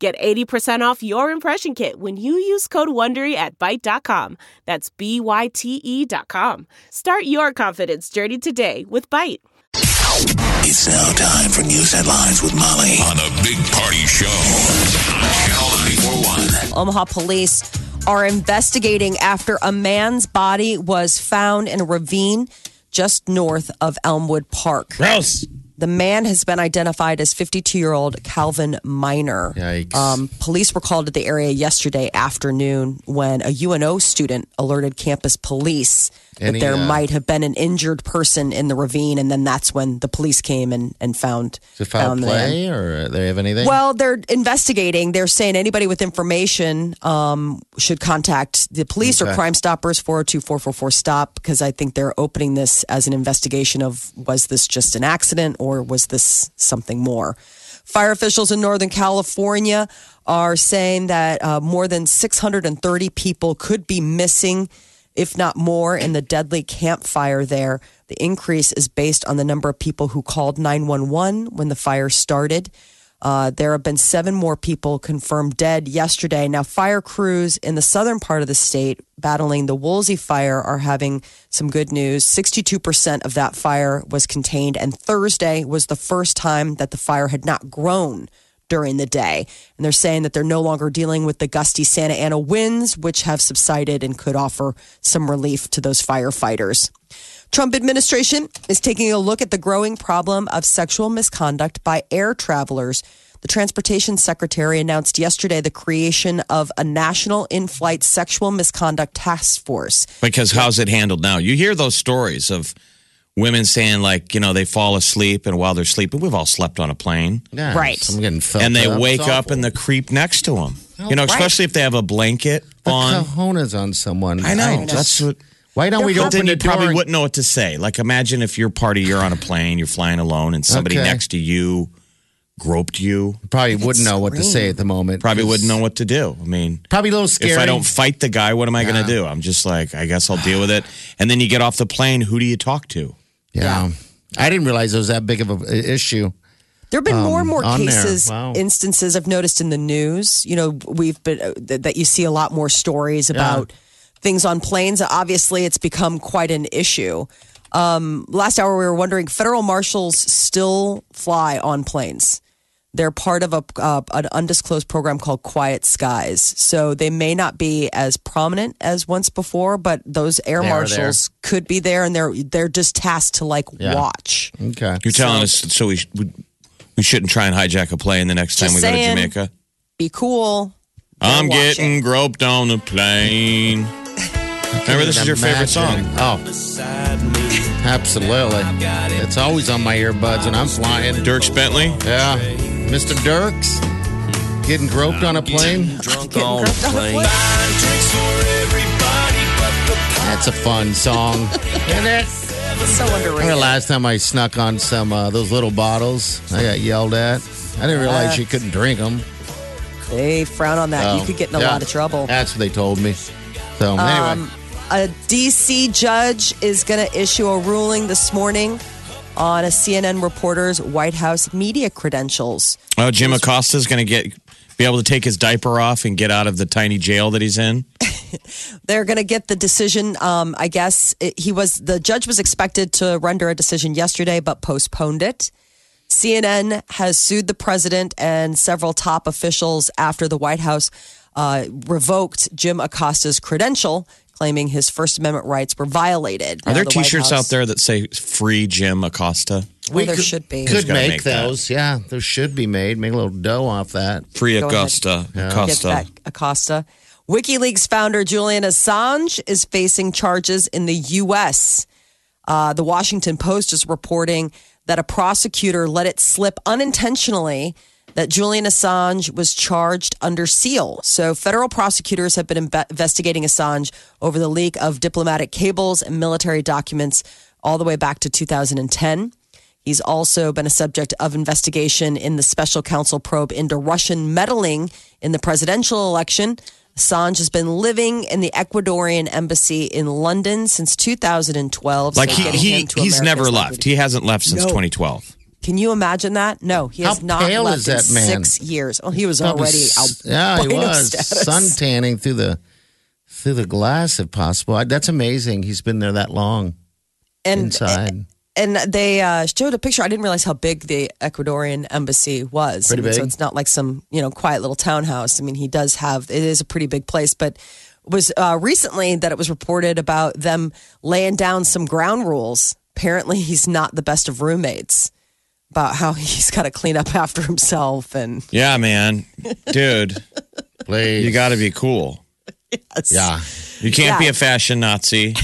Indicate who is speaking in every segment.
Speaker 1: Get 80% off your impression kit when you use code WONDERY at Byte.com. That's B-Y-T-E dot com. Start your confidence journey today with Byte.
Speaker 2: It's now time for news headlines with Molly on the Big Party Show on Channel 941.
Speaker 3: Omaha police are investigating after a man's body was found in a ravine just north of Elmwood Park.
Speaker 4: Gross.
Speaker 3: The man has been identified as 52 year old Calvin Miner. Um, police were called to the area yesterday afternoon when a UNO student alerted campus police
Speaker 4: Any,
Speaker 3: that there
Speaker 4: uh,
Speaker 3: might have been an injured person in the ravine. And then that's when the police came and, and found,
Speaker 4: Is it foul
Speaker 3: found the
Speaker 4: play or they have anything?
Speaker 3: Well, they're investigating. They're saying anybody with information um, should contact the police or
Speaker 4: Okay.
Speaker 3: Crime Stoppers 402 444 STOP because I think they're opening this as an investigation of was this just an accident or was this something more? Fire officials in Northern California are saying that uh, more than 630 people could be missing, if not more, in the deadly Camp Fire there. The increase is based on the number of people who called 911 when the fire started. Uh, there have been seven more people confirmed dead yesterday. Now, fire crews in the southern part of the state battling the Woolsey fire are having some good news. 62% of that fire was contained, and Thursday was the first time that the fire had not grown during the day. And they're saying that they're no longer dealing with the gusty Santa Ana winds, which have subsided and could offer some relief to those firefighters. Trump administration is taking a look at the growing problem of sexual misconduct by air travelers. The transportation secretary announced yesterday the creation of a national in-flight sexual misconduct task force.
Speaker 5: Because how's it handled now? You hear those stories of women saying, like, you know, they fall asleep and while they're sleeping, we've all slept on a plane.
Speaker 4: Yeah,
Speaker 3: Right.
Speaker 4: I'm getting felt
Speaker 5: and they
Speaker 4: up.
Speaker 5: wake up
Speaker 4: awful.
Speaker 5: and the creep next to them. You know, especially if they have a blanket
Speaker 4: The
Speaker 5: on.
Speaker 4: cojones on someone.
Speaker 5: I know.
Speaker 4: just-
Speaker 5: That's what.
Speaker 4: Why don't we
Speaker 5: But
Speaker 4: open
Speaker 5: then
Speaker 4: the
Speaker 5: you probably
Speaker 4: door?
Speaker 5: wouldn't know what to say. Like, imagine if your party, you're on a plane, you're flying alone, and somebody
Speaker 4: Okay.
Speaker 5: next to you groped you.
Speaker 4: Probably wouldn't know what to say at the moment.
Speaker 5: Probably wouldn't know what to do. I mean,
Speaker 4: Probably a little scary.
Speaker 5: if I don't fight the guy, what am I going to do? I'm just like, I guess I'll deal with it. And then you get off the plane. Who do you talk to?
Speaker 4: yeah. I didn't realize it was that big of an issue.
Speaker 3: There have been more and more
Speaker 4: on there.
Speaker 3: cases,
Speaker 4: Wow.
Speaker 3: instances I've noticed in the news. You know, we've been uh, th- that you see a lot more stories about things on planes. Obviously, it's become quite an issue. Um, last hour, we were wondering federal marshals still fly on planes. They're part of a uh, an undisclosed program called Quiet Skies, so they may not be as prominent as once before. But those air
Speaker 4: They
Speaker 3: marshals could be there, and they're they're just tasked to like
Speaker 4: Yeah.
Speaker 3: watch.
Speaker 4: Okay.
Speaker 5: You're telling us so we, we we shouldn't try and hijack a plane the next time we
Speaker 3: saying.
Speaker 5: go to Jamaica.
Speaker 3: Be cool.
Speaker 5: I'm
Speaker 3: watching.
Speaker 5: getting groped on the plane. Remember, this is your favorite song.
Speaker 4: Oh, absolutely. It's always on my earbuds when I'm flying.
Speaker 5: Dierks Bentley.
Speaker 4: Yeah. Mr. Dierks getting groped on a plane.
Speaker 6: Drunk on the plane.
Speaker 4: That's a fun song. Isn't it?
Speaker 3: So
Speaker 4: I remember last time I snuck on some uh, those little bottles. I got yelled at. I didn't realize you couldn't drink them.
Speaker 3: They frown on that. you could get in a
Speaker 4: Oh, Yeah.
Speaker 3: lot of trouble.
Speaker 4: That's what they told me. So anyway,
Speaker 3: Um, a DC judge is going to issue a ruling this morning on a CNN reporter's White House media credentials.
Speaker 5: Oh, Jim Acosta is going to get be able to take his diaper off and get out of the tiny jail that he's in.
Speaker 3: They're going to get the decision. Um, I guess it, he was the judge was expected to render a decision yesterday, but postponed it. CNN has sued the president and several top officials after the White House uh, revoked Jim Acosta's credential, claiming his First Amendment rights were violated.
Speaker 5: Are there
Speaker 3: the
Speaker 5: T-shirts out there that say "Free Jim Acosta"?
Speaker 3: Well, there should be.
Speaker 4: could
Speaker 5: gotta
Speaker 4: make,
Speaker 5: make that.
Speaker 4: those. Yeah, those should be made. Make a little dough off that.
Speaker 5: Free Acosta.
Speaker 3: Get
Speaker 5: Acosta.
Speaker 3: that Acosta. WikiLeaks founder Julian Assange is facing charges in the U.S. Uh, the Washington Post is reporting that a prosecutor let it slip unintentionally that Julian Assange was charged under seal. So, federal prosecutors have been investigating Assange over the leak of diplomatic cables and military documents all the way back to 2010. He's also been a subject of investigation in the special counsel probe into Russian meddling in the presidential election. Assange has been living in the Ecuadorian embassy in London since 2012.
Speaker 5: Like
Speaker 3: so
Speaker 5: he, he he's
Speaker 3: America
Speaker 5: never left.
Speaker 3: to-
Speaker 5: He hasn't left since
Speaker 3: No.
Speaker 5: 2012.
Speaker 3: Can you imagine that? No, he has
Speaker 4: How
Speaker 3: not
Speaker 4: pale
Speaker 3: left
Speaker 4: is
Speaker 3: in
Speaker 4: man?
Speaker 3: six years. Oh, he was
Speaker 4: Probably
Speaker 3: already
Speaker 4: s-
Speaker 3: out.
Speaker 4: Yeah, he was sun tanning through the through the glass if possible. I- That's amazing. He's been there that long
Speaker 3: and
Speaker 4: inside.
Speaker 3: and they uh, showed a picture. I didn't realize how big the Ecuadorian embassy was.
Speaker 4: Pretty
Speaker 3: I mean, So
Speaker 4: big.
Speaker 3: it's not like some you know quiet little townhouse. I mean, he does have it is a pretty big place, but it was uh, recently that it was reported about them laying down some ground rules. Apparently, he's not the best of roommates. About how he's got to clean up after himself and
Speaker 5: Yeah, man. Dude,
Speaker 4: Please.
Speaker 5: you got to be cool.
Speaker 4: Yeah.
Speaker 5: You can't be a fashion Nazi.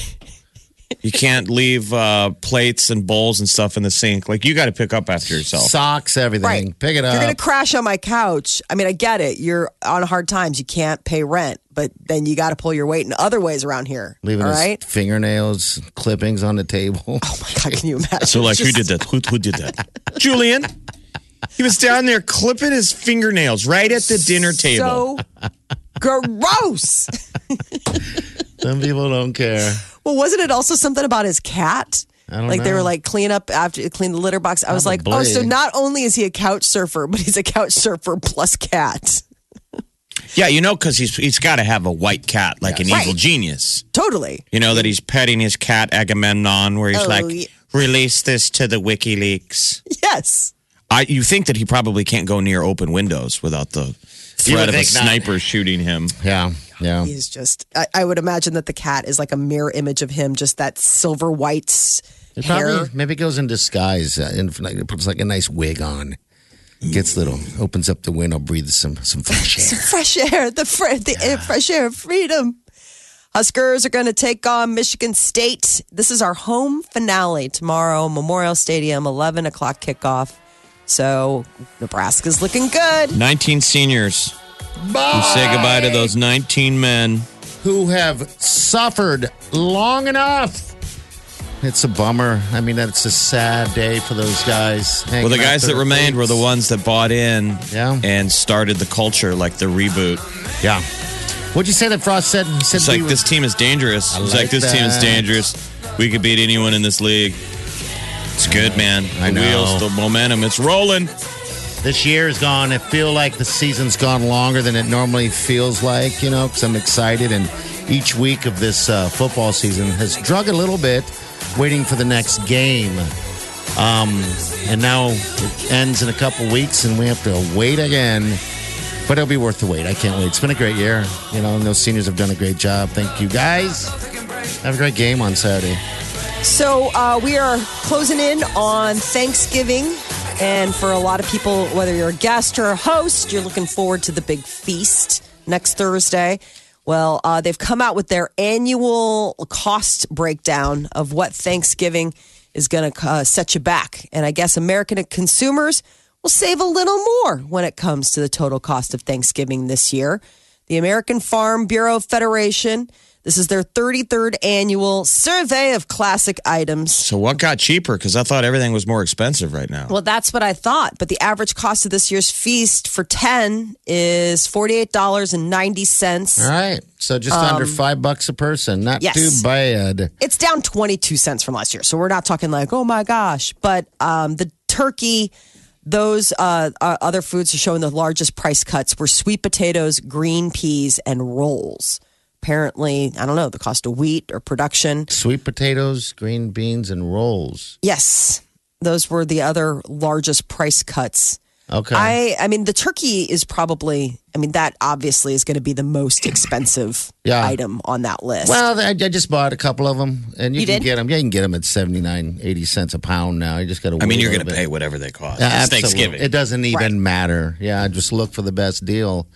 Speaker 5: You can't leave uh, plates and bowls and stuff in the sink. Like you got to pick up after yourself.
Speaker 4: Socks, everything.
Speaker 3: Right.
Speaker 4: Pick it
Speaker 3: up. you're gonna crash on my couch, I mean, I get it. You're on hard times. You can't pay rent, but then you got to pull your weight in other ways around here.
Speaker 4: Leaving
Speaker 3: all
Speaker 4: his
Speaker 3: right?
Speaker 4: fingernails, clippings on the table.
Speaker 3: Oh my God, can you imagine?
Speaker 5: So, like, who did that? Who, who did that? Julian. He was down there clipping his fingernails right at the dinner table.
Speaker 3: So gross.
Speaker 4: Some people don't care.
Speaker 3: Well, wasn't it also something about his cat?
Speaker 4: I don't
Speaker 3: like they were like clean up after clean the litter box. I was like, oh, so not only is he a couch surfer, but he's a couch surfer plus cat.
Speaker 5: yeah, you know, because he's he's got to have a white cat, like an
Speaker 3: Right.
Speaker 5: evil genius.
Speaker 3: Totally.
Speaker 5: You know that he's petting his cat Agamemnon, where he's
Speaker 3: Oh,
Speaker 5: like,
Speaker 3: yeah.
Speaker 5: "Release this to the WikiLeaks."
Speaker 3: Yes.
Speaker 5: I you think that he probably can't go near open windows without the threat of a
Speaker 4: think not.
Speaker 5: sniper shooting him.
Speaker 4: Yeah. Yeah.
Speaker 3: He's just. I, I would imagine that the cat is like a mirror image of him, just that silver white
Speaker 4: It
Speaker 3: hair.
Speaker 4: probably maybe goes in disguise uh, and like, puts like a nice wig on. Gets little, opens up the window, breathes some some fresh air.
Speaker 3: fresh air, the, fre- the air, fresh air of freedom. Huskers are going to take on Michigan State. This is our home finale tomorrow, Memorial Stadium, 11 o'clock kickoff. So Nebraska's looking good.
Speaker 5: 19 seniors who say goodbye to those 19 men.
Speaker 4: who have suffered long enough. It's a bummer. I mean, that's a sad day for those guys.
Speaker 5: Well, the guys that remained were the ones that bought in
Speaker 4: Yeah.
Speaker 5: and started the culture, like the reboot.
Speaker 4: Yeah. What'd you say that Frost said? He said
Speaker 5: It's
Speaker 4: we
Speaker 5: like
Speaker 4: were-
Speaker 5: this team is dangerous.
Speaker 4: I
Speaker 5: It's
Speaker 4: like
Speaker 5: like this team is
Speaker 4: that.
Speaker 5: dangerous. We could beat anyone in this league. It's good, man.
Speaker 4: I
Speaker 5: the
Speaker 4: know.
Speaker 5: wheels, the momentum, it's rolling.
Speaker 4: this year is gone. I feel like the season's gone longer than it normally feels like, you know, because I'm excited. And each week of this uh, football season has drug a little bit, waiting for the next game. Um, and now it ends in a couple weeks, and we have to wait again. But it'll be worth the wait. I can't wait. It's been a great year. You know, and those seniors have done a great job. Thank you, guys. Have a great game on Saturday.
Speaker 3: So uh, we are closing in on Thanksgiving. And for a lot of people, whether you're a guest or a host, you're looking forward to the big feast next Thursday. Well, uh, they've come out with their annual cost breakdown of what Thanksgiving is going to uh, set you back. And I guess American consumers will save a little more when it comes to the total cost of Thanksgiving this year. The American Farm Bureau Federation. This is their 33rd annual survey of classic items.
Speaker 5: So what got cheaper? Because I thought everything was more expensive right now.
Speaker 3: Well, that's what I thought. But the average cost of this year's feast for 10 is $48.90.
Speaker 4: All right. So just under five bucks a person. Not
Speaker 3: Um, yes.
Speaker 4: too bad.
Speaker 3: It's down 22 cents from last year. So we're not talking like, oh my gosh. But um, the turkey, those uh, uh, other foods are showing the largest price cuts were sweet potatoes, green peas, and rolls. Apparently, I don't know, the cost of wheat or production.
Speaker 4: Sweet potatoes, green beans, and rolls.
Speaker 3: Yes, those were the other largest price cuts.
Speaker 4: Okay.
Speaker 3: I I mean the turkey is probably I mean that obviously is going to be the most expensive
Speaker 4: Yeah.
Speaker 3: item on that list.
Speaker 4: well, I, I just bought a couple of them, and you,
Speaker 3: You
Speaker 4: can
Speaker 3: did?
Speaker 4: get them. Yeah, you can get them at 79, 80 cents a pound now. You just got to.
Speaker 5: I mean, you're going to pay whatever they cost.
Speaker 4: Yeah,
Speaker 5: it's
Speaker 4: absolutely.
Speaker 5: Thanksgiving.
Speaker 4: It doesn't even
Speaker 3: Right.
Speaker 4: matter. Yeah, just look for the best deal.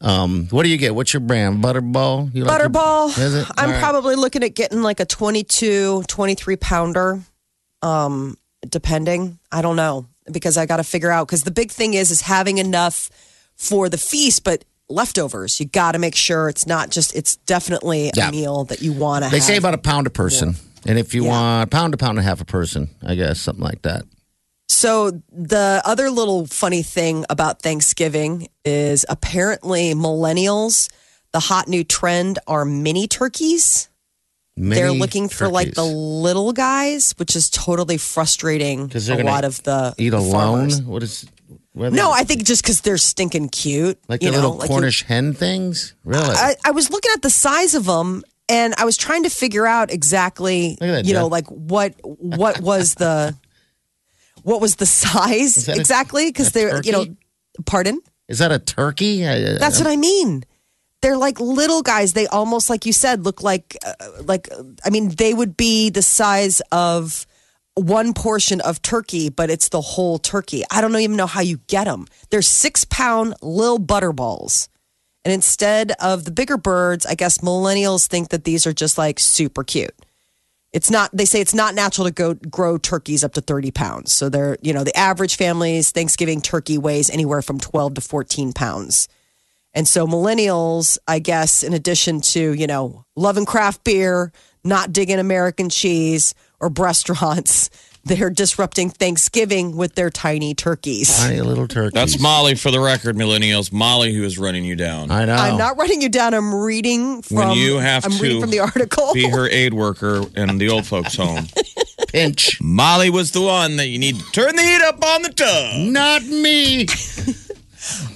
Speaker 4: Um, what do you get? What's your brand? Butterball? You like your-
Speaker 3: Butterball.
Speaker 4: Is it?
Speaker 3: I'm
Speaker 4: right.
Speaker 3: probably looking at getting like a 22, 23 pounder um depending. I don't know. because I got to figure out because the big thing is is having enough for the feast, but leftovers. You got to make sure it's not just. It's definitely
Speaker 4: Yeah.
Speaker 3: a meal that you want to. Have.
Speaker 4: They say about a pound a person. And if you
Speaker 3: Yeah.
Speaker 4: want a pound a pound and a half a person, I guess, something like that.
Speaker 3: So the other little funny thing about Thanksgiving is apparently millennials. The hot new trend are mini turkeys. They're
Speaker 4: Mini
Speaker 3: looking for like the little guys, which is totally frustrating.
Speaker 4: 'Cause
Speaker 3: A
Speaker 4: they're
Speaker 3: lot of the
Speaker 4: eat
Speaker 3: the
Speaker 4: alone.
Speaker 3: farmers.
Speaker 4: What is? what
Speaker 3: No, I think just because they're stinking cute.
Speaker 4: like
Speaker 3: you
Speaker 4: the
Speaker 3: know,
Speaker 4: little
Speaker 3: like you-
Speaker 4: Cornish hen things. Really?
Speaker 3: I, I was looking at the size of them, and I was trying to figure out exactly,
Speaker 4: that,
Speaker 3: you know,
Speaker 4: Jeff.
Speaker 3: like what what was the what was the size exactly? Because they're, you know, pardon.
Speaker 4: is that a turkey? I-
Speaker 3: That's what I mean. They're like little guys. They almost, like you said, look like, uh, like. I mean, they would be the size of one portion of turkey, but it's the whole turkey. I don't even know how you get them. They're six pound little butter balls, and instead of the bigger birds, I guess millennials think that these are just like super cute. It's not. They say it's not natural to go grow turkeys up to thirty pounds. So they're, you know, the average family's Thanksgiving turkey weighs anywhere from twelve to fourteen pounds. And so millennials, I guess, in addition to, you know, loving craft beer, not digging American cheese or restaurants, they're disrupting Thanksgiving with their tiny turkeys.
Speaker 4: Tiny little turkeys.
Speaker 5: That's Molly for the record, millennials. Molly who is running you down.
Speaker 4: I know.
Speaker 3: I'm not writing you down. I'm reading from
Speaker 5: when you have
Speaker 3: I'm
Speaker 5: to
Speaker 3: reading from the article.
Speaker 5: be her aid worker in the old folks' home.
Speaker 4: pinch.
Speaker 5: Molly was the one that you need to turn the heat up on the tub.
Speaker 4: Not me.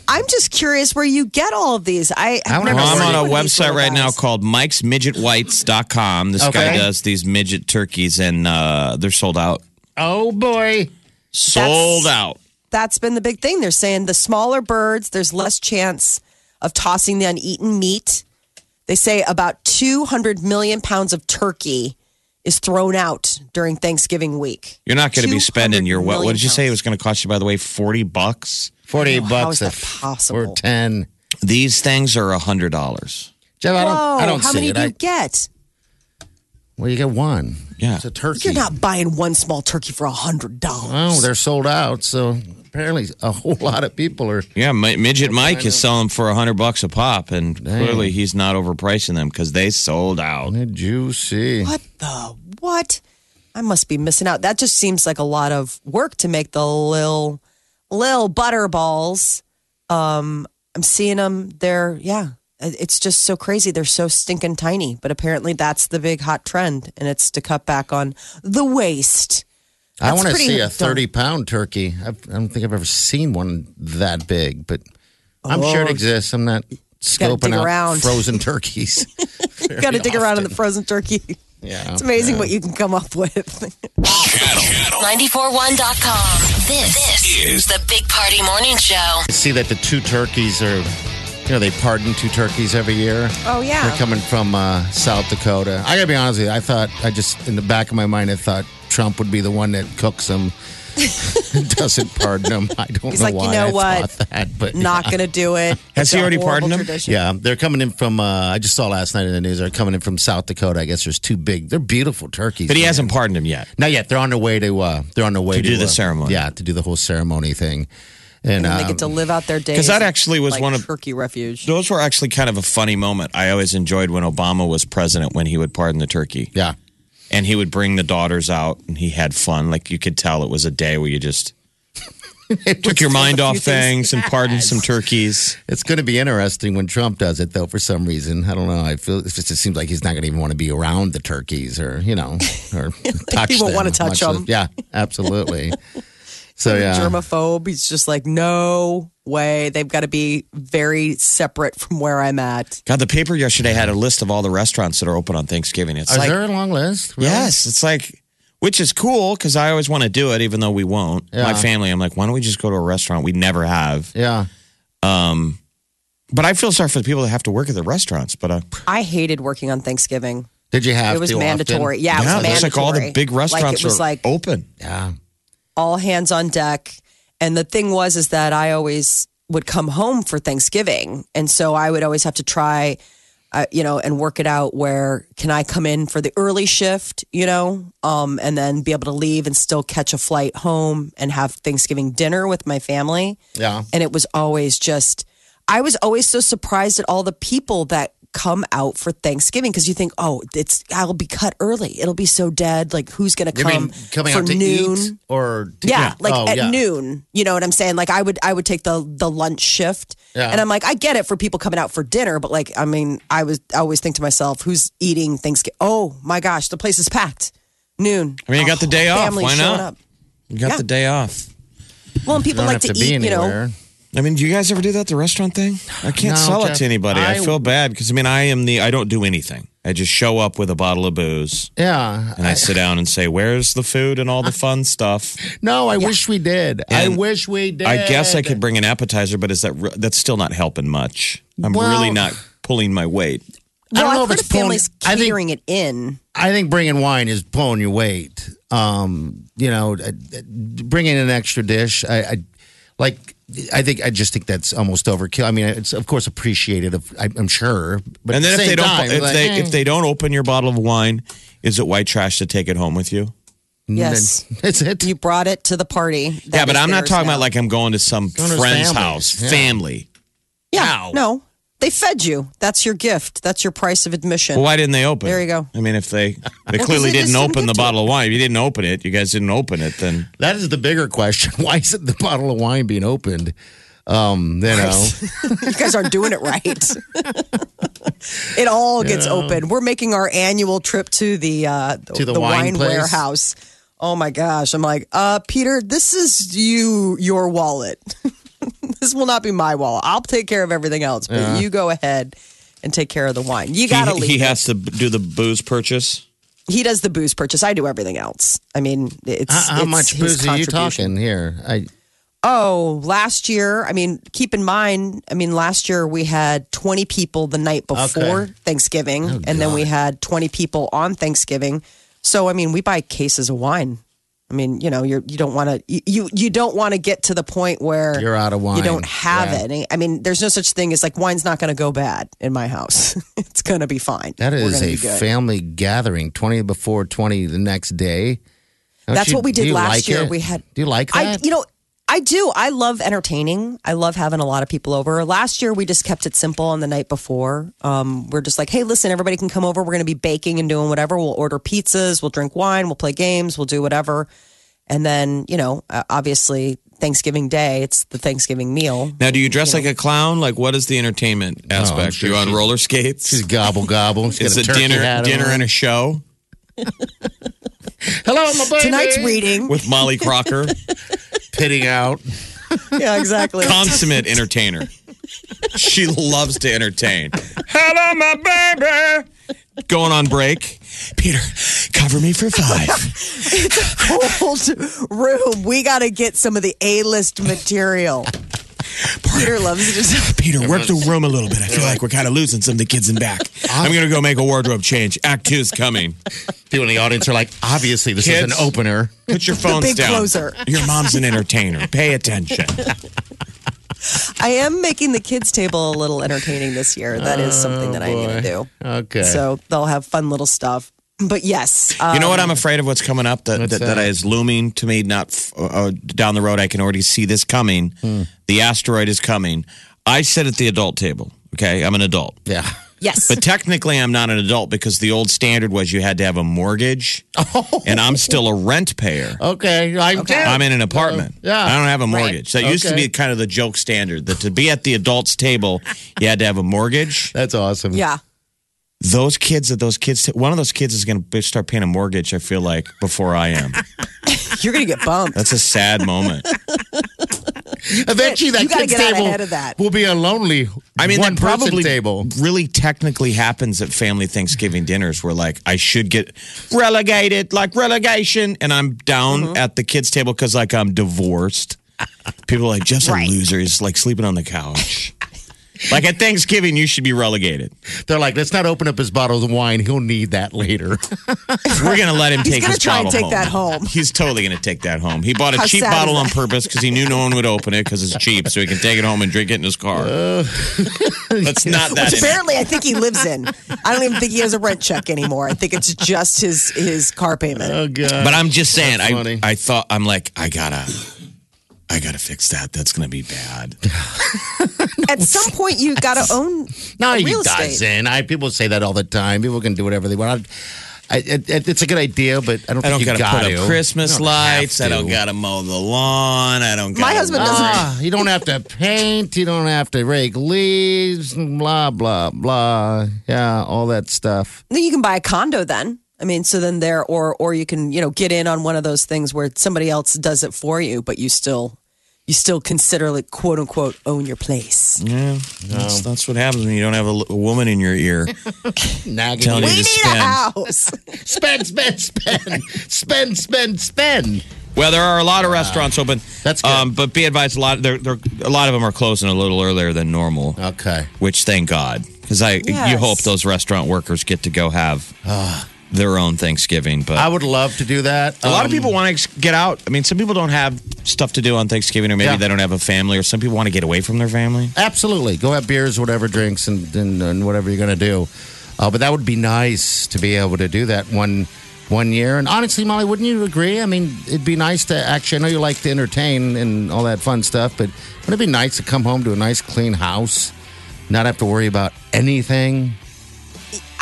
Speaker 3: I'm just curious where you get all of these. I
Speaker 4: I
Speaker 3: have
Speaker 4: wanna
Speaker 3: never
Speaker 5: Well, I'm on a
Speaker 3: one of these
Speaker 5: website
Speaker 3: little
Speaker 5: right now
Speaker 3: guys.
Speaker 5: called mikesmidgetwhites.com. This guy does these midget turkeys and uh, they're sold out.
Speaker 4: Oh boy.
Speaker 5: Sold out.
Speaker 3: that's been the big thing. They're saying the smaller birds, there's less chance of tossing the uneaten meat. They say about 200 million pounds of turkey is thrown out during Thanksgiving week.
Speaker 5: You're not going to be spending your what? What did you say it was going to cost you? By the way, forty bucks.
Speaker 4: Forty-eight
Speaker 3: How
Speaker 4: bucks
Speaker 3: is that
Speaker 4: a-
Speaker 3: possible?
Speaker 4: or ten.
Speaker 5: These things are a hundred dollars.
Speaker 4: Jeff, I don't.
Speaker 3: Whoa,
Speaker 4: I don't
Speaker 3: how
Speaker 4: see
Speaker 3: many
Speaker 4: it.
Speaker 3: do you
Speaker 4: I,
Speaker 3: get?
Speaker 4: Well, you get one.
Speaker 5: Yeah.
Speaker 4: it's a turkey.
Speaker 3: You're not buying one small turkey for a hundred dollars.
Speaker 4: Oh, they're sold out. So apparently, a whole lot of people are.
Speaker 5: Yeah, Mi- midget Mike is selling for a hundred bucks a pop, and clearly he's not overpricing them because they sold out.
Speaker 4: Juicy.
Speaker 3: What the what? I must be missing out. That just seems like a lot of work to make the lil lil butter balls. Um, I'm seeing them. They're yeah. Uh, it's just so crazy. They're so stinking tiny. But apparently, that's the big hot trend, and it's to cut back on the waste.
Speaker 4: I
Speaker 3: That's
Speaker 4: want to
Speaker 3: pretty
Speaker 4: see a thirty-pound turkey. I've, don't think I've ever seen one that big, but I'm sure it
Speaker 3: Oh.
Speaker 4: exists. I'm not scoping out
Speaker 3: around.
Speaker 4: frozen turkeys.
Speaker 3: You got to dig around in the frozen turkey.
Speaker 4: Yeah,
Speaker 3: It's amazing what you can come up with.
Speaker 2: Channel
Speaker 6: 941.com. This, this is the Big Party Morning Show.
Speaker 4: I see that the two turkeys are, you know, they pardon two turkeys every year.
Speaker 3: Oh, yeah.
Speaker 4: They're coming from uh, South Dakota. I gotta be honest with you. I thought, I just, in the back of my mind, I thought Trump would be the one that cooks them, doesn't pardon them. I don't
Speaker 3: He's
Speaker 4: know
Speaker 3: like, you know
Speaker 4: I
Speaker 3: what?
Speaker 4: that, but
Speaker 3: Not
Speaker 4: yeah.
Speaker 3: going to do it.
Speaker 5: Has
Speaker 3: It's
Speaker 5: he already pardoned him?
Speaker 3: tradition.
Speaker 4: Yeah, they're coming in from. Uh, I just saw last night in the news. They're coming in from South Dakota. I guess there's two big. They're beautiful turkeys.
Speaker 5: But he
Speaker 4: man.
Speaker 5: hasn't pardoned him yet.
Speaker 4: Not yet. They're on their way to. Uh, they're on their way
Speaker 5: To
Speaker 4: to,
Speaker 5: do the
Speaker 4: uh,
Speaker 5: ceremony.
Speaker 4: Yeah, to do the whole ceremony thing. And,
Speaker 3: And then they
Speaker 4: um,
Speaker 3: get to live out their days.
Speaker 5: 'Cause that actually was
Speaker 3: like
Speaker 5: one of-
Speaker 3: turkey refuge.
Speaker 5: Those were actually kind of a funny moment. I always enjoyed when Obama was president when he would pardon the turkey.
Speaker 4: yeah,
Speaker 5: And he would bring the daughters out and he had fun. Like you could tell it was a day where you just took your mind off things and pardoned some turkeys.
Speaker 4: it's going to be interesting when Trump does it, though. For some reason, I don't know. I feel it just it seems like he's not going to even want to be around the turkeys, or you know, or touch.
Speaker 3: He won't
Speaker 4: them
Speaker 3: wanna touch
Speaker 4: much.
Speaker 3: them.
Speaker 4: Yeah, absolutely. So yeah,
Speaker 3: germaphobe. He's just like, no way. They've got to be very separate from where I'm at.
Speaker 5: God, the paper yesterday had a list of all the restaurants that are open on Thanksgiving. It's
Speaker 4: is
Speaker 5: like,
Speaker 4: there a long list? Really?
Speaker 5: yes, it's like, which is cool because I always want to do it, even though we won't.
Speaker 4: Yeah.
Speaker 5: My family, I'm like, why don't we just go to a restaurant? We never have.
Speaker 4: Yeah.
Speaker 5: Um, But I feel sorry for the people that have to work at the restaurants. But uh,
Speaker 3: I hated working on Thanksgiving.
Speaker 4: Did you have
Speaker 3: It was
Speaker 4: to
Speaker 3: mandatory.
Speaker 4: often?
Speaker 3: Yeah, it
Speaker 5: yeah,
Speaker 3: was
Speaker 5: mandatory. looks like all the big restaurants
Speaker 3: like it was
Speaker 5: are
Speaker 3: like
Speaker 5: open.
Speaker 4: Yeah.
Speaker 3: All hands on deck. And the thing was, is that I always would come home for Thanksgiving. And so I would always have to try I, you know, and work it out where can I come in for the early shift, you know, um, and then be able to leave and still catch a flight home and have Thanksgiving dinner with my family.
Speaker 4: Yeah.
Speaker 3: And it was always just, I was always so surprised at all the people that come out for Thanksgiving because you think, oh, it's I'll be cut early. It'll be so dead. Like who's gonna
Speaker 4: You
Speaker 3: come
Speaker 4: coming
Speaker 3: for
Speaker 4: out to
Speaker 3: noon?
Speaker 4: eat or to,
Speaker 3: Yeah, like
Speaker 4: Oh,
Speaker 3: at
Speaker 4: yeah.
Speaker 3: noon. You know what I'm saying? Like I would I would take the the lunch shift.
Speaker 4: Yeah.
Speaker 3: And I'm like, I get it for people coming out for dinner, but like I mean, I was I always think to myself, who's eating Thanksgiving? Oh my gosh, the place is packed. Noon.
Speaker 5: I mean, you got the oh, day off. Why not? You got the day off.
Speaker 3: Well, and people like to,
Speaker 4: to
Speaker 3: eat, you know.
Speaker 4: Anywhere.
Speaker 5: I mean, do you guys ever do that the restaurant thing? I can't
Speaker 4: No,
Speaker 5: sell it to anybody. I,
Speaker 4: I-
Speaker 5: feel bad because I mean, I am the I don't do anything. I just show up with a bottle of booze
Speaker 4: Yeah.
Speaker 5: and I, sit down and say, "Where's the food and all the fun stuff?"
Speaker 4: no, I wish we did. I wish we did.
Speaker 5: I guess I could bring an appetizer, but is that that's still not helping much? I'm
Speaker 4: Well-
Speaker 5: really not pulling my weight.
Speaker 4: I don't know
Speaker 3: I've
Speaker 4: if it's pulling- I think-
Speaker 3: catering it in.
Speaker 4: I think bringing wine is pulling your weight. Um, you know, uh, uh, bringing an extra dish. I, I like. I think I just think that's almost overkill. I mean, it's of course appreciated. Of, I, I'm sure, but
Speaker 5: and then
Speaker 4: the
Speaker 5: if they don't
Speaker 4: time,
Speaker 5: if
Speaker 4: like,
Speaker 5: they if mm. they don't open your bottle of wine, is it white trash to take it home with you?
Speaker 3: Mm, yes.
Speaker 4: then that's it.
Speaker 3: You brought it to the party. That
Speaker 5: yeah, but I'm not talking
Speaker 3: now.
Speaker 5: about like I'm going to some
Speaker 4: Going
Speaker 5: friend's
Speaker 4: family.
Speaker 5: house,
Speaker 4: Yeah.
Speaker 5: family.
Speaker 3: Yeah,
Speaker 5: Ow.
Speaker 3: no. They fed you. That's your gift. That's your price of admission.
Speaker 5: Well, why didn't they open?
Speaker 3: There you go.
Speaker 5: I mean, if they they
Speaker 3: 'cause
Speaker 5: clearly
Speaker 3: they
Speaker 5: didn't
Speaker 3: didn't
Speaker 5: open
Speaker 3: get
Speaker 5: the
Speaker 3: to
Speaker 5: bottle of wine. If you didn't open it, you guys didn't open it. Then
Speaker 4: That is the bigger question. Why isn't the bottle of wine being opened? Um, you know,
Speaker 3: you guys aren't doing it right. it all gets open. We're making our annual trip to the uh,
Speaker 4: To the wine place?
Speaker 3: warehouse. Oh my gosh! I'm like, uh, Peter, this is you, your wallet. This will not be my wall. I'll take care of everything else, but you go ahead and take care of the wine. You gotta
Speaker 5: he,
Speaker 3: leave.
Speaker 5: he
Speaker 3: it.
Speaker 5: has to do the booze purchase.
Speaker 3: he does the booze purchase. I do everything else. I mean, it's
Speaker 4: how, how
Speaker 3: it's
Speaker 4: much booze are you
Speaker 3: contribution.
Speaker 4: talking here? I,
Speaker 3: Oh, last year, I mean, keep in mind, I mean, last year we had 20 people the night before
Speaker 4: Okay.
Speaker 3: Thanksgiving,
Speaker 4: Oh,
Speaker 3: and then we had 20 people on Thanksgiving. So, I mean, we buy cases of wine. I mean, you know, you're you don't want to you you don't want to get to the point where
Speaker 4: You're out of wine.
Speaker 3: You don't have
Speaker 4: Yeah.
Speaker 3: any. I mean, there's no such thing as like wine's not going to go bad in my house. it's going to be fine.
Speaker 4: that is a family gathering. Twenty before, twenty the next day. Don't
Speaker 3: That's
Speaker 4: you-
Speaker 3: what we did last
Speaker 4: like
Speaker 3: year.
Speaker 4: it?
Speaker 3: We had
Speaker 4: Do you like
Speaker 3: I,
Speaker 4: that?
Speaker 3: you know, I do. I love entertaining. I love having a lot of people over. Last year, we just kept it simple on the night before. Um, we're just like, hey, listen, everybody can come over. We're going to be baking and doing whatever. We'll order pizzas. We'll drink wine. We'll play games. We'll do whatever. And then, you know, uh, obviously, Thanksgiving Day, it's the Thanksgiving meal.
Speaker 5: Now, do you dress like a clown? Like, what is the entertainment aspect?
Speaker 4: sure
Speaker 5: Are you on
Speaker 4: she-
Speaker 5: roller skates?
Speaker 4: She's gobble gobble. She's
Speaker 5: is
Speaker 4: got
Speaker 5: it
Speaker 4: a
Speaker 5: dinner, dinner
Speaker 4: on.
Speaker 5: and a show
Speaker 4: Hello, my baby.
Speaker 3: Tonight's reading.
Speaker 5: with Molly Crocker?
Speaker 4: Pitting out.
Speaker 3: yeah, exactly.
Speaker 5: Consummate entertainer. She loves to entertain. Hello, my baby. Going on break. Peter, cover me for five.
Speaker 3: it's a Cold room. We got to get some of the A list material. Peter loves it.
Speaker 5: Peter, work the room a little bit. I feel like we're kind of losing some of the kids in back. I'm going to go make a wardrobe change. Act two's coming.
Speaker 4: People in the audience are like, obviously, this
Speaker 5: Kids.
Speaker 4: is an opener.
Speaker 5: Put your phones
Speaker 3: big
Speaker 5: down.
Speaker 3: closer.
Speaker 5: Your mom's an entertainer. Pay attention.
Speaker 3: I am making the kids' table a little entertaining this year. That is something that I'm going to oh, do.
Speaker 4: Okay.
Speaker 3: So they'll have fun little stuff. But yes, uh,
Speaker 5: You know what? I'm afraid of what's coming up that that, that
Speaker 4: that?
Speaker 5: is looming to me. Not f- uh, down the road, I can already see this coming. The asteroid is coming. I sit at the adult table. Okay, I'm an adult,
Speaker 4: yeah.
Speaker 3: yes.
Speaker 5: but technically, I'm not an adult because the old standard was you had to have a mortgage, and I'm still a rent payer.
Speaker 4: Okay. I'm,
Speaker 5: I'm in an apartment.
Speaker 4: yeah.
Speaker 5: I don't have a mortgage. That used to be kind of the joke standard that to be at the adults table, you had to have a mortgage.
Speaker 4: That's awesome.
Speaker 3: yeah.
Speaker 5: Those kids that those kids, one of those kids is going to start paying a mortgage. I feel like before I am.
Speaker 3: You're going to get bumped.
Speaker 5: That's a sad moment.
Speaker 4: Eventually, that
Speaker 3: you gotta
Speaker 4: kid's
Speaker 3: get out
Speaker 4: table
Speaker 3: ahead of that.
Speaker 4: will be a lonely
Speaker 5: I mean,
Speaker 4: one
Speaker 5: that
Speaker 4: person
Speaker 5: probably
Speaker 4: table.
Speaker 5: really technically happens at family Thanksgiving dinners where like I should get relegated, like relegation, and I'm down
Speaker 3: Mm-hmm.
Speaker 5: at the kids' table because like I'm divorced. People are like Jeff's a loser. He's like sleeping on the couch. Like at Thanksgiving, you should be relegated.
Speaker 4: They're like, let's not open up his bottles of wine. He'll need that later.
Speaker 5: We're gonna let him
Speaker 3: He's
Speaker 5: take
Speaker 3: gonna
Speaker 5: his
Speaker 3: try and
Speaker 5: bottle
Speaker 3: take that home.
Speaker 5: He's totally gonna take that home. He bought a
Speaker 3: How
Speaker 5: cheap
Speaker 3: sad
Speaker 5: bottle on
Speaker 3: that?
Speaker 5: purpose because he knew no one would open it because it's cheap, so he can take it home and drink it in his car. Uh. That's not that.
Speaker 3: Which apparently I think he lives in. I don't even think he has a rent check anymore. I think it's just his his car payment.
Speaker 4: oh god!
Speaker 5: But I'm just saying,
Speaker 4: That's
Speaker 5: I
Speaker 4: funny.
Speaker 5: I thought I'm like I gotta. I gotta fix that. That's gonna be bad.
Speaker 3: At some point, you got to own
Speaker 4: no, he
Speaker 3: real estate.
Speaker 4: doesn't. I people say that all the time. People can do whatever they want. I, it, it, it's a good idea, but I don't
Speaker 5: I
Speaker 4: think
Speaker 5: don't
Speaker 4: you
Speaker 5: gotta
Speaker 4: got
Speaker 5: put
Speaker 4: to.
Speaker 5: up Christmas
Speaker 4: You
Speaker 5: lights. I don't gotta mow the lawn. I don't. Gotta
Speaker 3: My husband doesn't.
Speaker 4: Ah, you don't have to paint. You don't have to rake leaves. Blah blah blah. Yeah, all that stuff.
Speaker 3: Then you can buy a condo. Then I mean, so then there, or or you can you know get in on one of those things where somebody else does it for you, but you still you still consider like quote unquote own your place.
Speaker 5: Yeah, that's, that's what happens when you don't have a, a woman in your ear.
Speaker 4: Nagging
Speaker 5: Telling
Speaker 4: you.
Speaker 5: you
Speaker 3: We
Speaker 5: to
Speaker 3: need
Speaker 5: spend.
Speaker 3: a house.
Speaker 4: Spend, spend, spend, spend, spend, spend.
Speaker 5: Well, there are a lot of restaurants open.
Speaker 4: That's good.
Speaker 5: Um, but be advised, a lot they're, they're, a lot of them are closing a little earlier than normal.
Speaker 4: Okay.
Speaker 5: Which thank God, because I you hope those restaurant workers get to go have their own Thanksgiving. But
Speaker 4: I would love to do that.
Speaker 5: a lot of
Speaker 4: Um,
Speaker 5: people want to get out. I mean, some people don't have stuff to do on Thanksgiving, or maybe
Speaker 4: Yeah.
Speaker 5: they don't have a family, or some people want to get away from their family.
Speaker 4: Absolutely. Go have beers, whatever drinks, and, and, and whatever you're going to do. Uh, but that would be nice to be able to do that one one year. And honestly, Molly, wouldn't you agree? I mean, it'd be nice to actually, I know you like to entertain and all that fun stuff, but wouldn't it be nice to come home to a nice, clean house, not have to worry about anything?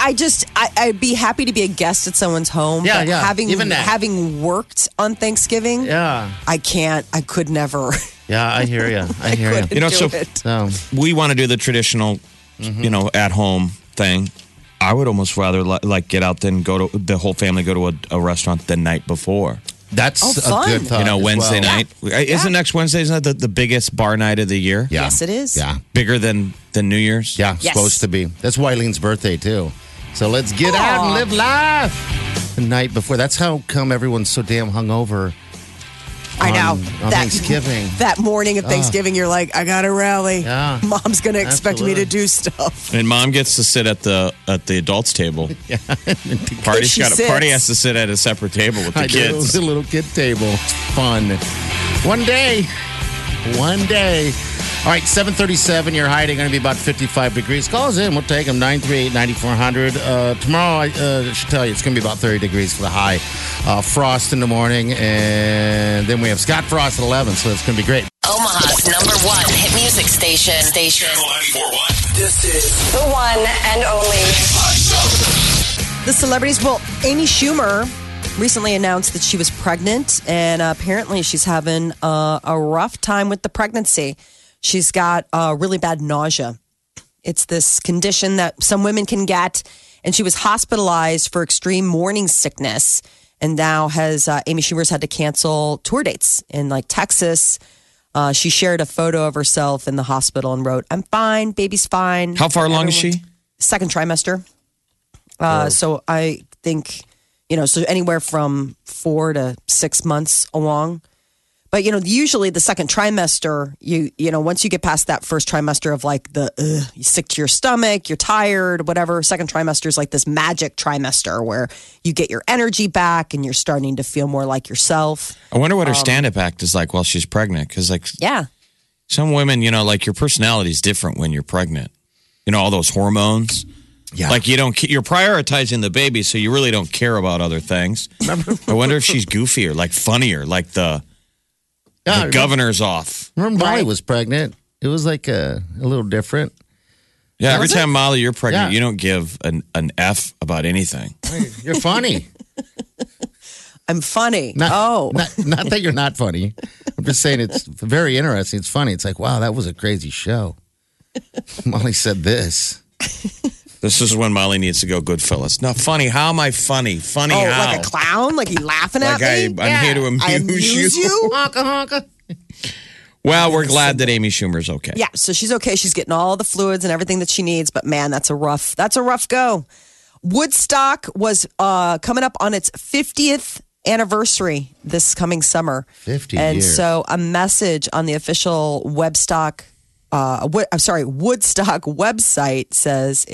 Speaker 3: I just I, I'd be happy to be a guest at someone's home.
Speaker 4: Yeah,
Speaker 3: but
Speaker 4: yeah,
Speaker 3: Having
Speaker 4: even that.
Speaker 3: having worked on Thanksgiving,
Speaker 4: Yeah.
Speaker 3: I can't. I could never.
Speaker 4: Yeah, I hear you. I hear you.
Speaker 5: You know, so-
Speaker 3: it.
Speaker 4: So,
Speaker 5: We want to do the traditional,
Speaker 4: Mm-hmm.
Speaker 5: you know, at home thing. I would almost rather li- like get out than go to the whole family go to a, a restaurant the night before.
Speaker 4: that's
Speaker 3: Oh,
Speaker 4: a good thought.
Speaker 5: you know, Wednesday
Speaker 4: well.
Speaker 5: night. Isn't next Wednesday isn't that the, the biggest bar night of the year?
Speaker 4: Yeah.
Speaker 3: Yes, it is.
Speaker 4: Yeah.
Speaker 5: Bigger than than New Year's.
Speaker 4: Yeah,
Speaker 3: Yes.
Speaker 4: supposed to be. That's Wileen's birthday too. So let's get out and live life. The night before. That's how come everyone's so damn hungover.
Speaker 3: I know.
Speaker 4: on- on Thanksgiving.
Speaker 3: That morning of ah. Thanksgiving, you're like, I gotta rally.
Speaker 4: Yeah.
Speaker 3: Mom's gonna expect me to do stuff.
Speaker 5: And mom gets to sit at the at the adults table. Yeah. Party's
Speaker 3: She
Speaker 5: got a party has to sit at a separate table with the
Speaker 4: I do.
Speaker 5: kids.
Speaker 4: The little kid table. It's fun. One day. One day. All right, 737. You're hiding. Going to be about 55 degrees. Call us in. We'll take them. 938 9400. Uh, tomorrow, I uh, should tell you, it's going to be about 30 degrees for the high. Uh, frost in the morning. And then we have Scott Frost at 11. So it's going to be great.
Speaker 6: Omaha's number one hit music station. Station.
Speaker 2: Channel 941. This is
Speaker 7: The one and only.
Speaker 3: The celebrities, well, Amy Schumer recently announced that she was pregnant, and uh, apparently she's having uh, a rough time with the pregnancy. She's got uh, really bad nausea. It's this condition that some women can get, and she was hospitalized for extreme morning sickness, and now has uh, Amy Schumer's had to cancel tour dates in like Texas. Uh, she shared a photo of herself in the hospital and wrote, "I'm fine, baby's fine."
Speaker 5: How far along is she?
Speaker 3: second trimester. Uh, so I think, you know, so anywhere from four to six months along. But you know, usually the second trimester, you you know, once you get past that first trimester of like the ugh, you're sick to your stomach, you're tired, whatever. Second trimester is like this magic trimester where you get your energy back and you're starting to feel more like yourself.
Speaker 5: I wonder
Speaker 3: Um,
Speaker 5: what her stand-up act is like while she's pregnant. Because like
Speaker 3: Yeah,
Speaker 5: some women, you know, like your personality is different when you're pregnant. You know, all those hormones.
Speaker 4: Yeah.
Speaker 5: Like you don't, you're prioritizing the baby, so you really don't care about other things. I wonder if she's goofier, like funnier, like the,
Speaker 4: Yeah,
Speaker 5: the governor's off.
Speaker 4: Remember Molly
Speaker 3: Right.
Speaker 4: was pregnant. It was like a, a little different.
Speaker 5: Yeah, every
Speaker 3: it?
Speaker 5: time Molly, you're pregnant,
Speaker 4: Yeah.
Speaker 5: you don't give an, an F about anything.
Speaker 4: You're funny.
Speaker 3: I'm funny.
Speaker 4: Not,
Speaker 3: oh,
Speaker 4: not, not that you're not funny. I'm just saying it's very interesting. It's funny. It's like, wow, that was a crazy show. Molly said this.
Speaker 5: This is when Molly needs to go Goodfellas. No, funny. How am I funny? Funny
Speaker 3: oh,
Speaker 5: how?
Speaker 3: like a clown, like he laughing
Speaker 5: Like
Speaker 3: at
Speaker 5: I,
Speaker 3: me.
Speaker 5: I'm here to amuse,
Speaker 3: I amuse you.
Speaker 4: Honka honka.
Speaker 5: Well, we're glad that Amy Schumer's okay.
Speaker 3: Yeah, so she's okay. She's getting all the fluids and everything that she needs. But man, that's a rough. That's a rough go. Woodstock was uh, coming up on its 50th anniversary this coming summer.
Speaker 4: 50
Speaker 3: and
Speaker 4: years.
Speaker 3: so a message on the official Webstock uh, Wo- I'm sorry, Woodstock website says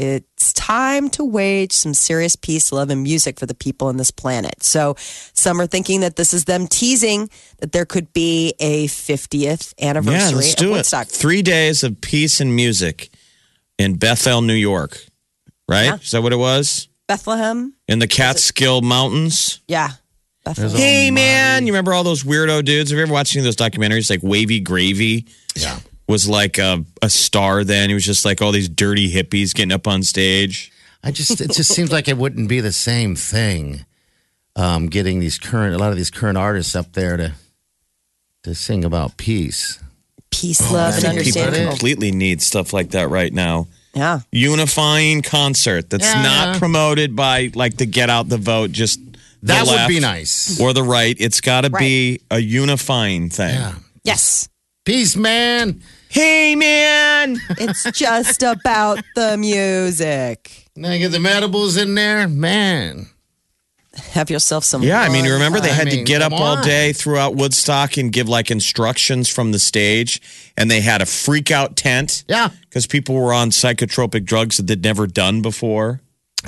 Speaker 3: it's time to wage some serious peace, love, and music for the people on this planet. So some are thinking that this is them teasing that there could be a 50th anniversary
Speaker 5: Yeah, let's
Speaker 3: of
Speaker 5: do it. Three days of peace and music in Bethel, New York. Right?
Speaker 3: Yeah.
Speaker 5: Is that what it was?
Speaker 3: Bethlehem,
Speaker 5: In the Catskill Mountains?
Speaker 3: yeah, Bethlehem.
Speaker 5: Hey, man. You remember all those weirdo dudes? Have you ever watched any of those documentaries like Wavy Gravy?
Speaker 4: Yeah.
Speaker 5: Was like a, a star then. He was just like all these dirty hippies getting up on stage.
Speaker 4: I just it just seems like it wouldn't be the same thing. Um, getting these current a lot of these current artists up there to to sing about peace.
Speaker 3: peace, love, and
Speaker 4: man.
Speaker 5: People
Speaker 3: understanding.
Speaker 5: completely need stuff like that right now.
Speaker 3: Yeah.
Speaker 5: Unifying concert that's
Speaker 4: Yeah.
Speaker 5: not promoted by like the get out the vote, just the
Speaker 4: That would be nice.
Speaker 5: Or the right. It's got to be a unifying thing.
Speaker 4: Yeah.
Speaker 3: Yes.
Speaker 4: Peace, man.
Speaker 5: Hey, man.
Speaker 3: It's just about the music.
Speaker 4: Now you get the Matables in there, man.
Speaker 3: Have yourself some.
Speaker 5: Yeah, I mean,
Speaker 3: fun.
Speaker 5: remember they
Speaker 4: I
Speaker 5: had to get up
Speaker 4: come
Speaker 5: all
Speaker 4: on.
Speaker 5: day throughout Woodstock and give like instructions from the stage, and they had a freak out tent.
Speaker 4: Yeah.
Speaker 5: because people were on psychotropic drugs that they'd never done before.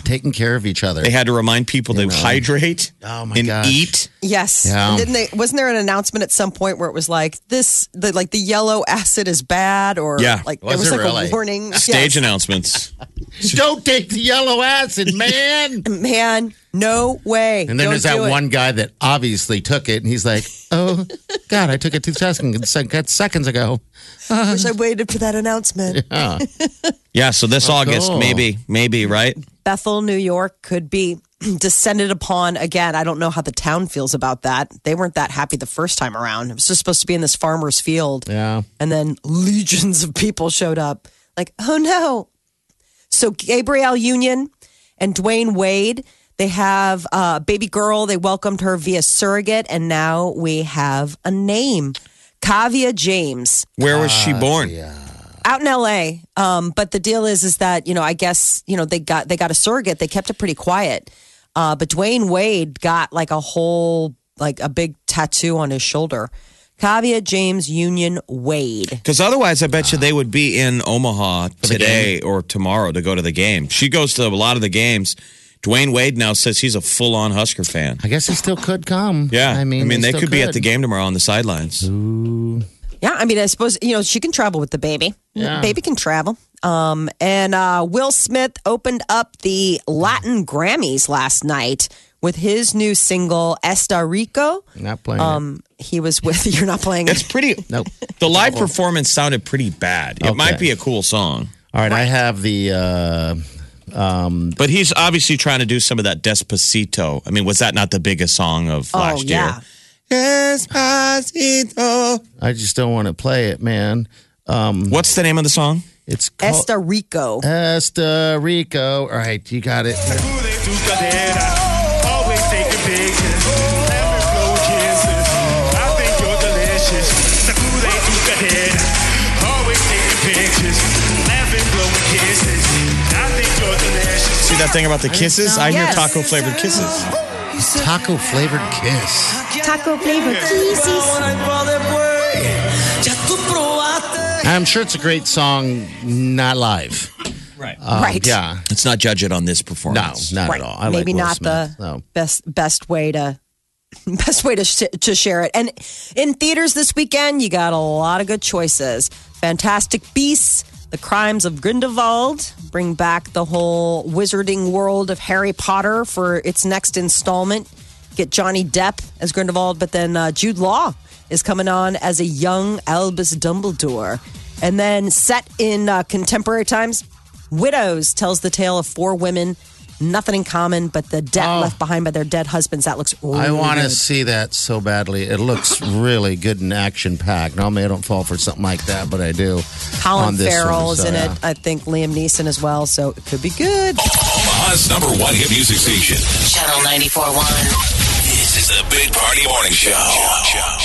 Speaker 4: Taking care of each other.
Speaker 5: They had to remind people to hydrate
Speaker 4: Oh, my
Speaker 5: and
Speaker 4: gosh.
Speaker 5: eat.
Speaker 3: Yes.
Speaker 4: Yeah.
Speaker 3: And Didn't they? Wasn't there an announcement at some point where it was like this? The like the yellow acid is bad, or
Speaker 5: Yeah.
Speaker 3: like
Speaker 4: Was
Speaker 3: there was
Speaker 4: it
Speaker 3: like
Speaker 4: really?
Speaker 3: a warning.
Speaker 5: Stage
Speaker 3: Yes.
Speaker 5: announcements.
Speaker 4: Don't take the yellow acid, man.
Speaker 3: Man, no way.
Speaker 4: And then
Speaker 3: Don't
Speaker 4: there's that
Speaker 3: it.
Speaker 4: one guy that obviously took it, and he's like, "Oh, God, I took it two seconds seconds ago."
Speaker 3: Wish I waited for that announcement.
Speaker 5: Yeah, so this oh, August,
Speaker 4: cool.
Speaker 5: maybe, maybe, right?
Speaker 3: Bethel, New York, could be descended upon again. I don't know how the town feels about that. They weren't that happy the first time around. It was just supposed to be in this farmer's field.
Speaker 4: Yeah.
Speaker 3: And then legions of people showed up. Like, oh no. So Gabrielle Union and Dwyane Wade, they have a baby girl. They welcomed her via surrogate, and now we have a name. Kaavia James
Speaker 5: Where was she born?
Speaker 3: out in LA. Um, but the deal is, is that you know, I guess you know they got they got a surrogate. They kept it pretty quiet. Uh, but Dwyane Wade got like a whole like a big tattoo on his shoulder. Kaavia James Union Wade.
Speaker 5: Because otherwise, I bet you they would be in Omaha today or tomorrow to go to the game. She goes to a lot of the games. Dwyane Wade now says he's a full on Husker fan.
Speaker 4: I guess he still could come.
Speaker 5: Yeah,
Speaker 4: I mean, I mean
Speaker 5: they,
Speaker 4: still
Speaker 5: could, be at the game tomorrow on the sidelines.
Speaker 3: Yeah, I mean, I suppose you know she can travel with the baby.
Speaker 4: Yeah.
Speaker 3: Baby can travel. Um, and uh, Will Smith opened up the Latin Grammys last night with his new single "Esta Rico."
Speaker 4: Not playing. it.
Speaker 3: Um, he was with. You're not playing
Speaker 5: It's
Speaker 3: it.
Speaker 5: pretty.
Speaker 4: Nope.
Speaker 5: The live performance sounded pretty bad. It might be a cool song,
Speaker 4: All right, I have the. Uh,
Speaker 5: but he's obviously trying to do some of that Despacito. I mean, was that not the biggest song of
Speaker 3: Oh
Speaker 5: last
Speaker 3: yeah.
Speaker 5: year? Despacito.
Speaker 4: I just don't want to play it, man.
Speaker 5: Um, What's the name of the song?
Speaker 4: It's called
Speaker 3: Esta Rico.
Speaker 4: Esta Rico. All right, you got it.
Speaker 5: That thing about the kisses? I hear
Speaker 3: Yes.
Speaker 5: taco flavored kisses.
Speaker 4: Taco flavored kiss.
Speaker 3: Taco flavor kisses.
Speaker 4: I'm sure it's a great song, not live.
Speaker 5: Right.
Speaker 4: Um,
Speaker 3: Right.
Speaker 4: Yeah.
Speaker 5: Let's not judge it on this
Speaker 4: No,
Speaker 5: performance.
Speaker 4: not
Speaker 3: Right.
Speaker 4: at all. I
Speaker 3: Maybe
Speaker 4: like Will
Speaker 3: not
Speaker 4: Smith,
Speaker 3: the
Speaker 4: so.
Speaker 3: best best way to best way to sh- to share it. And in theaters this weekend, you got a lot of good choices. Fantastic Beasts, The Crimes of Grindelwald, bring back the whole wizarding world of Harry Potter for its next installment. Get Johnny Depp as Grindelwald, but then uh, Jude Law is coming on as a young Albus Dumbledore. And then set in uh, contemporary times, Widows tells the tale of four women, nothing in common, but the debt
Speaker 4: Oh.
Speaker 3: left behind by their dead husbands. That looks really
Speaker 4: I want to see that so badly. It looks really good and action packed. Normally, I don't fall for something like that, but I do.
Speaker 3: Colin
Speaker 4: on
Speaker 3: Farrell
Speaker 4: one,
Speaker 3: is
Speaker 4: so,
Speaker 3: in
Speaker 4: yeah.
Speaker 3: it. I think Liam Neeson as well, so it could be good.
Speaker 2: Omaha's number one hit music station.
Speaker 6: Channel 94.1.
Speaker 2: This is the Big Party Morning Show.